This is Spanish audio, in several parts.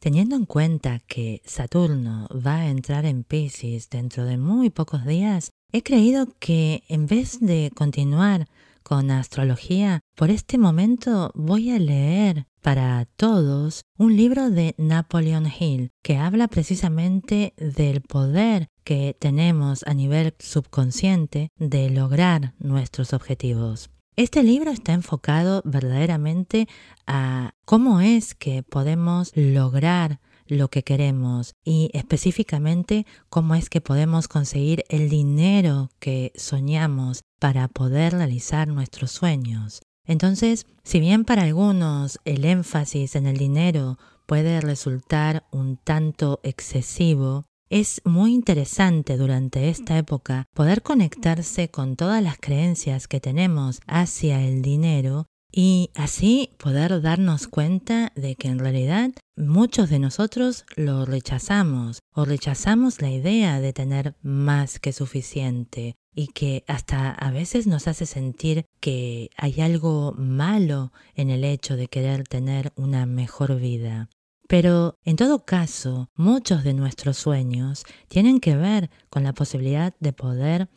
Teniendo en cuenta que Saturno va a entrar en Pisces dentro de muy pocos días, he creído que en vez de continuar con astrología, por este momento voy a leer para todos un libro de Napoleon Hill que habla precisamente del poder que tenemos a nivel subconsciente de lograr nuestros objetivos. Este libro está enfocado verdaderamente a cómo es que podemos lograr lo que queremos y específicamente cómo es que podemos conseguir el dinero que soñamos para poder realizar nuestros sueños. Entonces, si bien para algunos el énfasis en el dinero puede resultar un tanto excesivo, es muy interesante durante esta época poder conectarse con todas las creencias que tenemos hacia el dinero y así poder darnos cuenta de que en realidad muchos de nosotros lo rechazamos o rechazamos la idea de tener más que suficiente y que hasta a veces nos hace sentir que hay algo malo en el hecho de querer tener una mejor vida. Pero en todo caso, muchos de nuestros sueños tienen que ver con la posibilidad de poder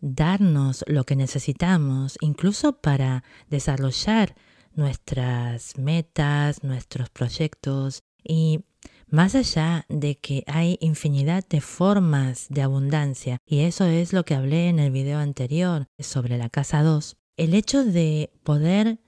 darnos lo que necesitamos, incluso para desarrollar nuestras metas, nuestros proyectos. Y más allá de que hay infinidad de formas de abundancia, y eso es lo que hablé en el video anterior sobre la casa 2, el hecho de poder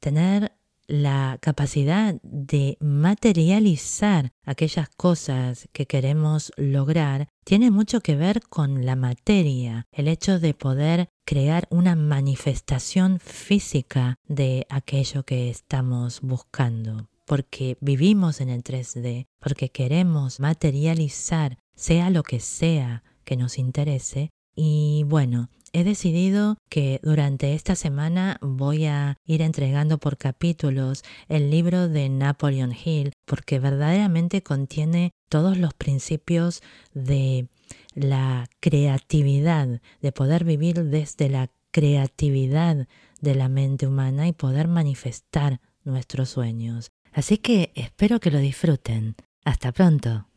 tener la capacidad de materializar aquellas cosas que queremos lograr tiene mucho que ver con la materia, el hecho de poder crear una manifestación física de aquello que estamos buscando, porque vivimos en el 3D, porque queremos materializar sea lo que sea que nos interese y bueno, he decidido que durante esta semana voy a ir entregando por capítulos el libro de Napoleon Hill porque verdaderamente contiene todos los principios de la creatividad, de poder vivir desde la creatividad de la mente humana y poder manifestar nuestros sueños. Así que espero que lo disfruten. Hasta pronto.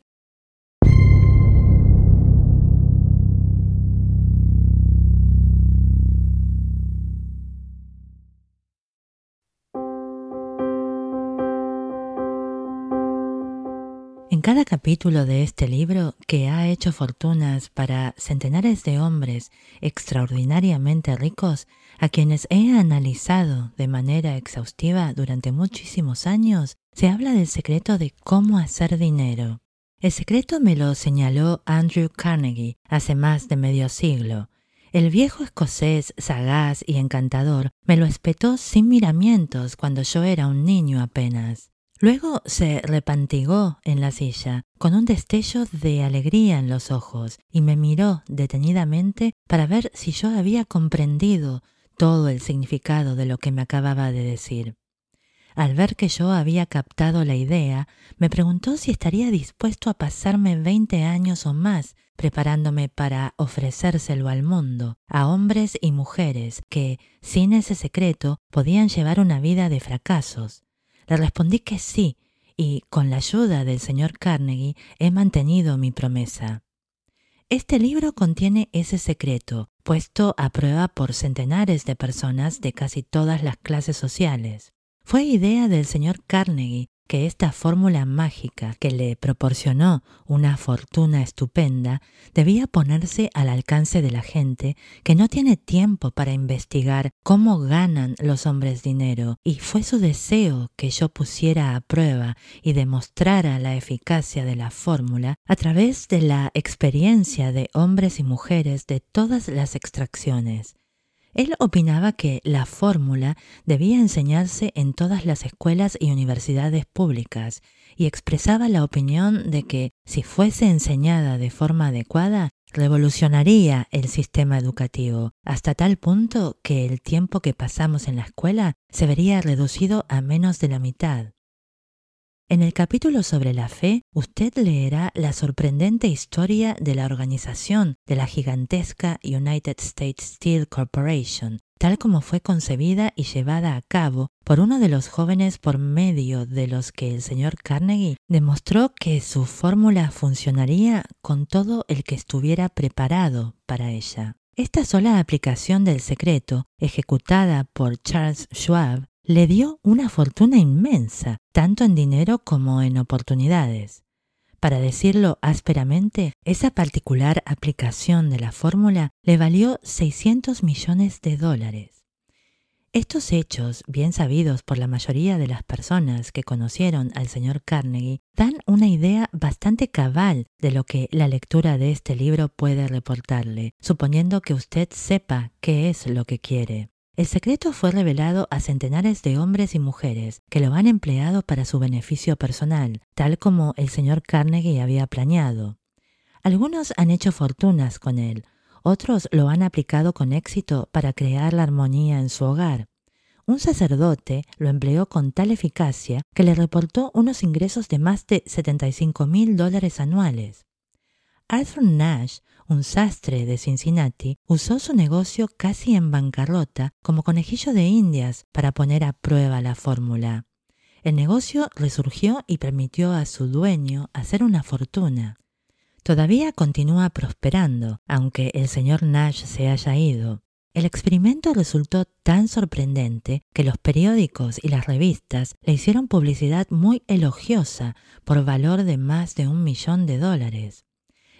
Cada capítulo de este libro, que ha hecho fortunas para centenares de hombres extraordinariamente ricos, a quienes he analizado de manera exhaustiva durante muchísimos años, se habla del secreto de cómo hacer dinero. El secreto me lo señaló Andrew Carnegie hace más de medio siglo. El viejo escocés sagaz y encantador me lo espetó sin miramientos cuando yo era un niño apenas. Luego se repantigó en la silla, con un destello de alegría en los ojos, y me miró detenidamente para ver si yo había comprendido todo el significado de lo que me acababa de decir. Al ver que yo había captado la idea, me preguntó si estaría dispuesto a pasarme veinte años o más preparándome para ofrecérselo al mundo, a hombres y mujeres que, sin ese secreto, podían llevar una vida de fracasos, le respondí que sí, y con la ayuda del señor Carnegie he mantenido mi promesa. Este libro contiene ese secreto, puesto a prueba por centenares de personas de casi todas las clases sociales. Fue idea del señor Carnegie que esta fórmula mágica que le proporcionó una fortuna estupenda debía ponerse al alcance de la gente que no tiene tiempo para investigar cómo ganan los hombres dinero, y fue su deseo que yo pusiera a prueba y demostrara la eficacia de la fórmula a través de la experiencia de hombres y mujeres de todas las extracciones él opinaba que la fórmula debía enseñarse en todas las escuelas y universidades públicas y expresaba la opinión de que, si fuese enseñada de forma adecuada, revolucionaría el sistema educativo, hasta tal punto que el tiempo que pasamos en la escuela se vería reducido a menos de la mitad. En el capítulo sobre la fe, usted leerá la sorprendente historia de la organización de la gigantesca United States Steel Corporation, tal como fue concebida y llevada a cabo por uno de los jóvenes por medio de los que el señor Carnegie demostró que su fórmula funcionaría con todo el que estuviera preparado para ella. Esta sola aplicación del secreto, ejecutada por Charles Schwab, le dio una fortuna inmensa, tanto en dinero como en oportunidades. Para decirlo ásperamente, esa particular aplicación de la fórmula le valió 600 millones de dólares. Estos hechos, bien sabidos por la mayoría de las personas que conocieron al señor Carnegie, dan una idea bastante cabal de lo que la lectura de este libro puede reportarle, suponiendo que usted sepa qué es lo que quiere. El secreto fue revelado a centenares de hombres y mujeres que lo han empleado para su beneficio personal, tal como el señor Carnegie había planeado. Algunos han hecho fortunas con él, otros lo han aplicado con éxito para crear la armonía en su hogar. Un sacerdote lo empleó con tal eficacia que le reportó unos ingresos de más de 75 mil dólares anuales. Arthur Nash un sastre de Cincinnati, usó su negocio casi en bancarrota como conejillo de indias para poner a prueba la fórmula. El negocio resurgió y permitió a su dueño hacer una fortuna. Todavía continúa prosperando, aunque el señor Nash se haya ido. El experimento resultó tan sorprendente que los periódicos y las revistas le hicieron publicidad muy elogiosa por valor de más de un millón de dólares.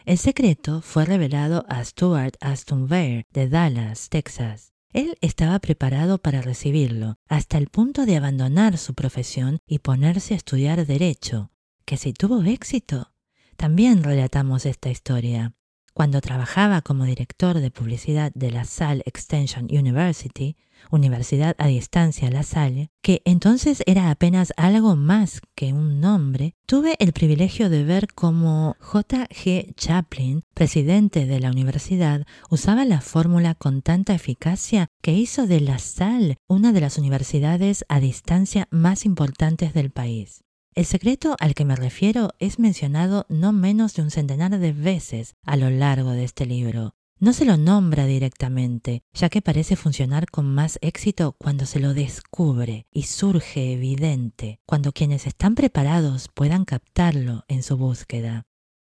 El secreto fue revelado a Stuart Aston Bear de Dallas, Texas. Él estaba preparado para recibirlo, hasta el punto de abandonar su profesión y ponerse a estudiar derecho. Que si tuvo éxito. También relatamos esta historia. Cuando trabajaba como director de publicidad de la Salle Extension University, Universidad a Distancia La Salle, que entonces era apenas algo más que un nombre, tuve el privilegio de ver cómo J. G. Chaplin, presidente de la universidad, usaba la fórmula con tanta eficacia que hizo de La Salle una de las universidades a distancia más importantes del país. El secreto al que me refiero es mencionado no menos de un centenar de veces a lo largo de este libro. No se lo nombra directamente, ya que parece funcionar con más éxito cuando se lo descubre y surge evidente, cuando quienes están preparados puedan captarlo en su búsqueda.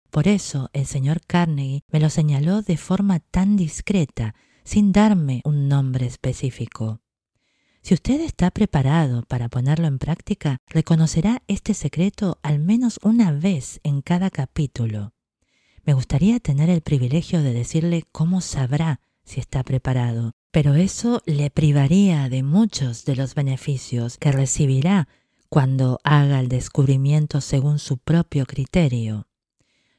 Por eso el señor Carnegie me lo señaló de forma tan discreta, sin darme un nombre específico. Si usted está preparado para ponerlo en práctica, reconocerá este secreto al menos una vez en cada capítulo. Me gustaría tener el privilegio de decirle cómo sabrá si está preparado, pero eso le privaría de muchos de los beneficios que recibirá cuando haga el descubrimiento según su propio criterio.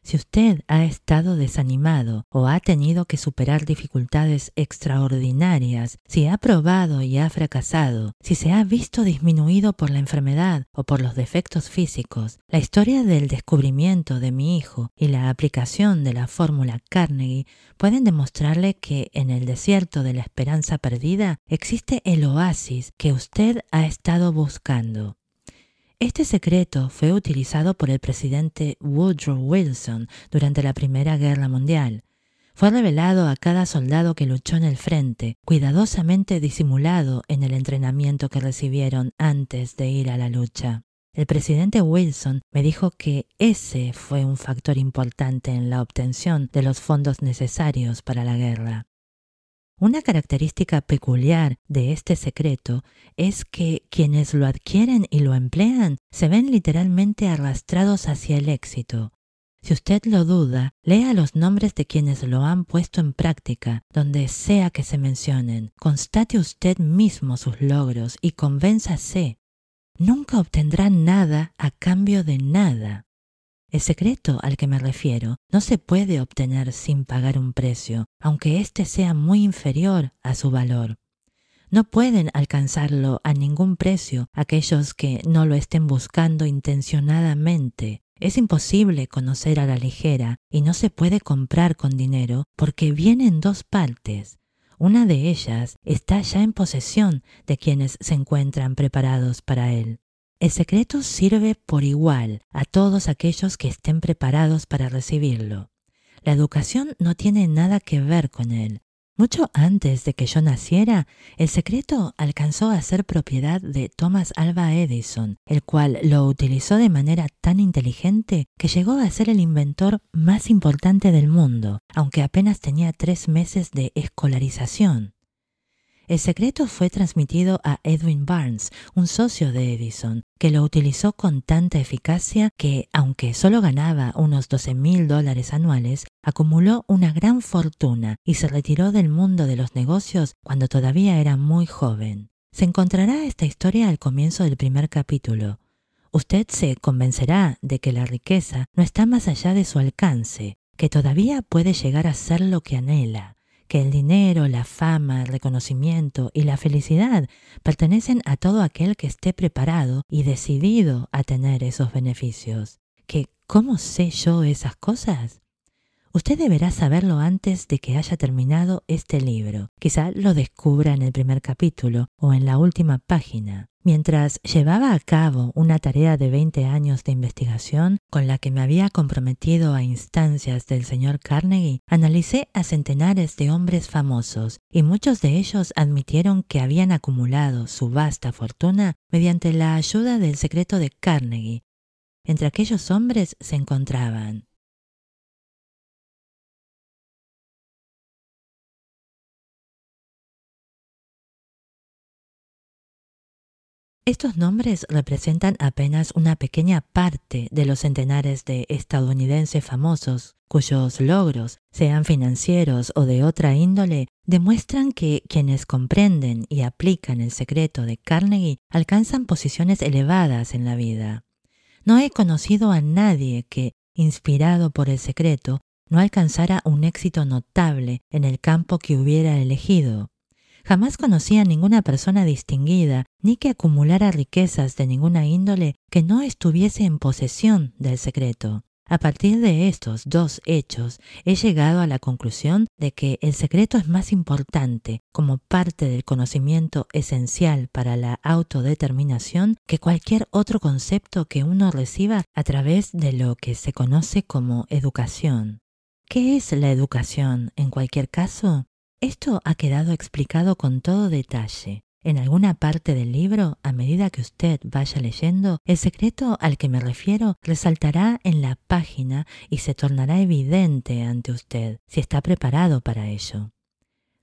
Si usted ha estado desanimado o ha tenido que superar dificultades extraordinarias, si ha probado y ha fracasado, si se ha visto disminuido por la enfermedad o por los defectos físicos, la historia del descubrimiento de mi hijo y la aplicación de la fórmula Carnegie pueden demostrarle que en el desierto de la esperanza perdida existe el oasis que usted ha estado buscando. Este secreto fue utilizado por el presidente Woodrow Wilson durante la Primera Guerra Mundial. Fue revelado a cada soldado que luchó en el frente, cuidadosamente disimulado en el entrenamiento que recibieron antes de ir a la lucha. El presidente Wilson me dijo que ese fue un factor importante en la obtención de los fondos necesarios para la guerra. Una característica peculiar de este secreto es que quienes lo adquieren y lo emplean se ven literalmente arrastrados hacia el éxito. Si usted lo duda, lea los nombres de quienes lo han puesto en práctica, donde sea que se mencionen. Constate usted mismo sus logros y convénzase. Nunca obtendrá nada a cambio de nada. El secreto al que me refiero no se puede obtener sin pagar un precio, aunque éste sea muy inferior a su valor. No pueden alcanzarlo a ningún precio aquellos que no lo estén buscando intencionadamente. Es imposible conocer a la ligera y no se puede comprar con dinero porque viene en dos partes. Una de ellas está ya en posesión de quienes se encuentran preparados para él. El secreto sirve por igual a todos aquellos que estén preparados para recibirlo. La educación no tiene nada que ver con él. Mucho antes de que yo naciera, el secreto alcanzó a ser propiedad de Thomas Alva Edison, el cual lo utilizó de manera tan inteligente que llegó a ser el inventor más importante del mundo, aunque apenas tenía tres meses de escolarización. El secreto fue transmitido a Edwin Barnes, un socio de Edison, que lo utilizó con tanta eficacia que, aunque solo ganaba unos 12 mil dólares anuales, acumuló una gran fortuna y se retiró del mundo de los negocios cuando todavía era muy joven. Se encontrará esta historia al comienzo del primer capítulo. Usted se convencerá de que la riqueza no está más allá de su alcance, que todavía puede llegar a ser lo que anhela que el dinero, la fama, el reconocimiento y la felicidad pertenecen a todo aquel que esté preparado y decidido a tener esos beneficios. ¿Que cómo sé yo esas cosas? Usted deberá saberlo antes de que haya terminado este libro. Quizá lo descubra en el primer capítulo o en la última página. Mientras llevaba a cabo una tarea de 20 años de investigación con la que me había comprometido a instancias del señor Carnegie, analicé a centenares de hombres famosos y muchos de ellos admitieron que habían acumulado su vasta fortuna mediante la ayuda del secreto de Carnegie. Entre aquellos hombres se encontraban Estos nombres representan apenas una pequeña parte de los centenares de estadounidenses famosos cuyos logros, sean financieros o de otra índole, demuestran que quienes comprenden y aplican el secreto de Carnegie alcanzan posiciones elevadas en la vida. No he conocido a nadie que, inspirado por el secreto, no alcanzara un éxito notable en el campo que hubiera elegido. Jamás conocí a ninguna persona distinguida, ni que acumulara riquezas de ninguna índole que no estuviese en posesión del secreto. A partir de estos dos hechos, he llegado a la conclusión de que el secreto es más importante como parte del conocimiento esencial para la autodeterminación que cualquier otro concepto que uno reciba a través de lo que se conoce como educación. ¿Qué es la educación en cualquier caso? Esto ha quedado explicado con todo detalle. En alguna parte del libro, a medida que usted vaya leyendo, el secreto al que me refiero resaltará en la página y se tornará evidente ante usted si está preparado para ello.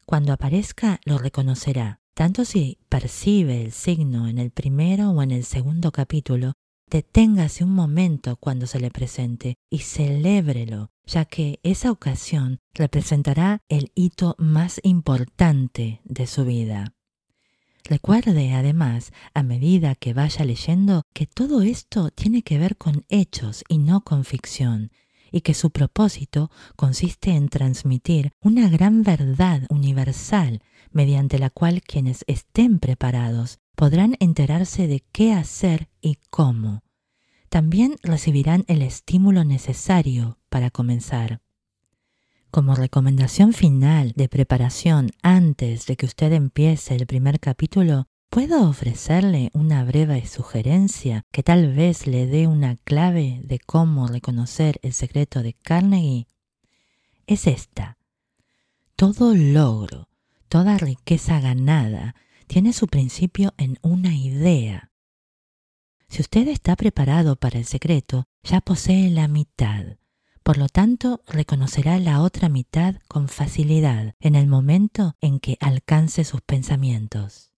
Cuando aparezca, lo reconocerá, tanto si percibe el signo en el primero o en el segundo capítulo, deténgase un momento cuando se le presente y celébrelo ya que esa ocasión representará el hito más importante de su vida. Recuerde además, a medida que vaya leyendo, que todo esto tiene que ver con hechos y no con ficción, y que su propósito consiste en transmitir una gran verdad universal mediante la cual quienes estén preparados podrán enterarse de qué hacer y cómo. También recibirán el estímulo necesario para comenzar. Como recomendación final de preparación antes de que usted empiece el primer capítulo, ¿puedo ofrecerle una breve sugerencia que tal vez le dé una clave de cómo reconocer el secreto de Carnegie? Es esta. Todo logro, toda riqueza ganada, tiene su principio en una idea. Si usted está preparado para el secreto, ya posee la mitad. Por lo tanto, reconocerá la otra mitad con facilidad en el momento en que alcance sus pensamientos.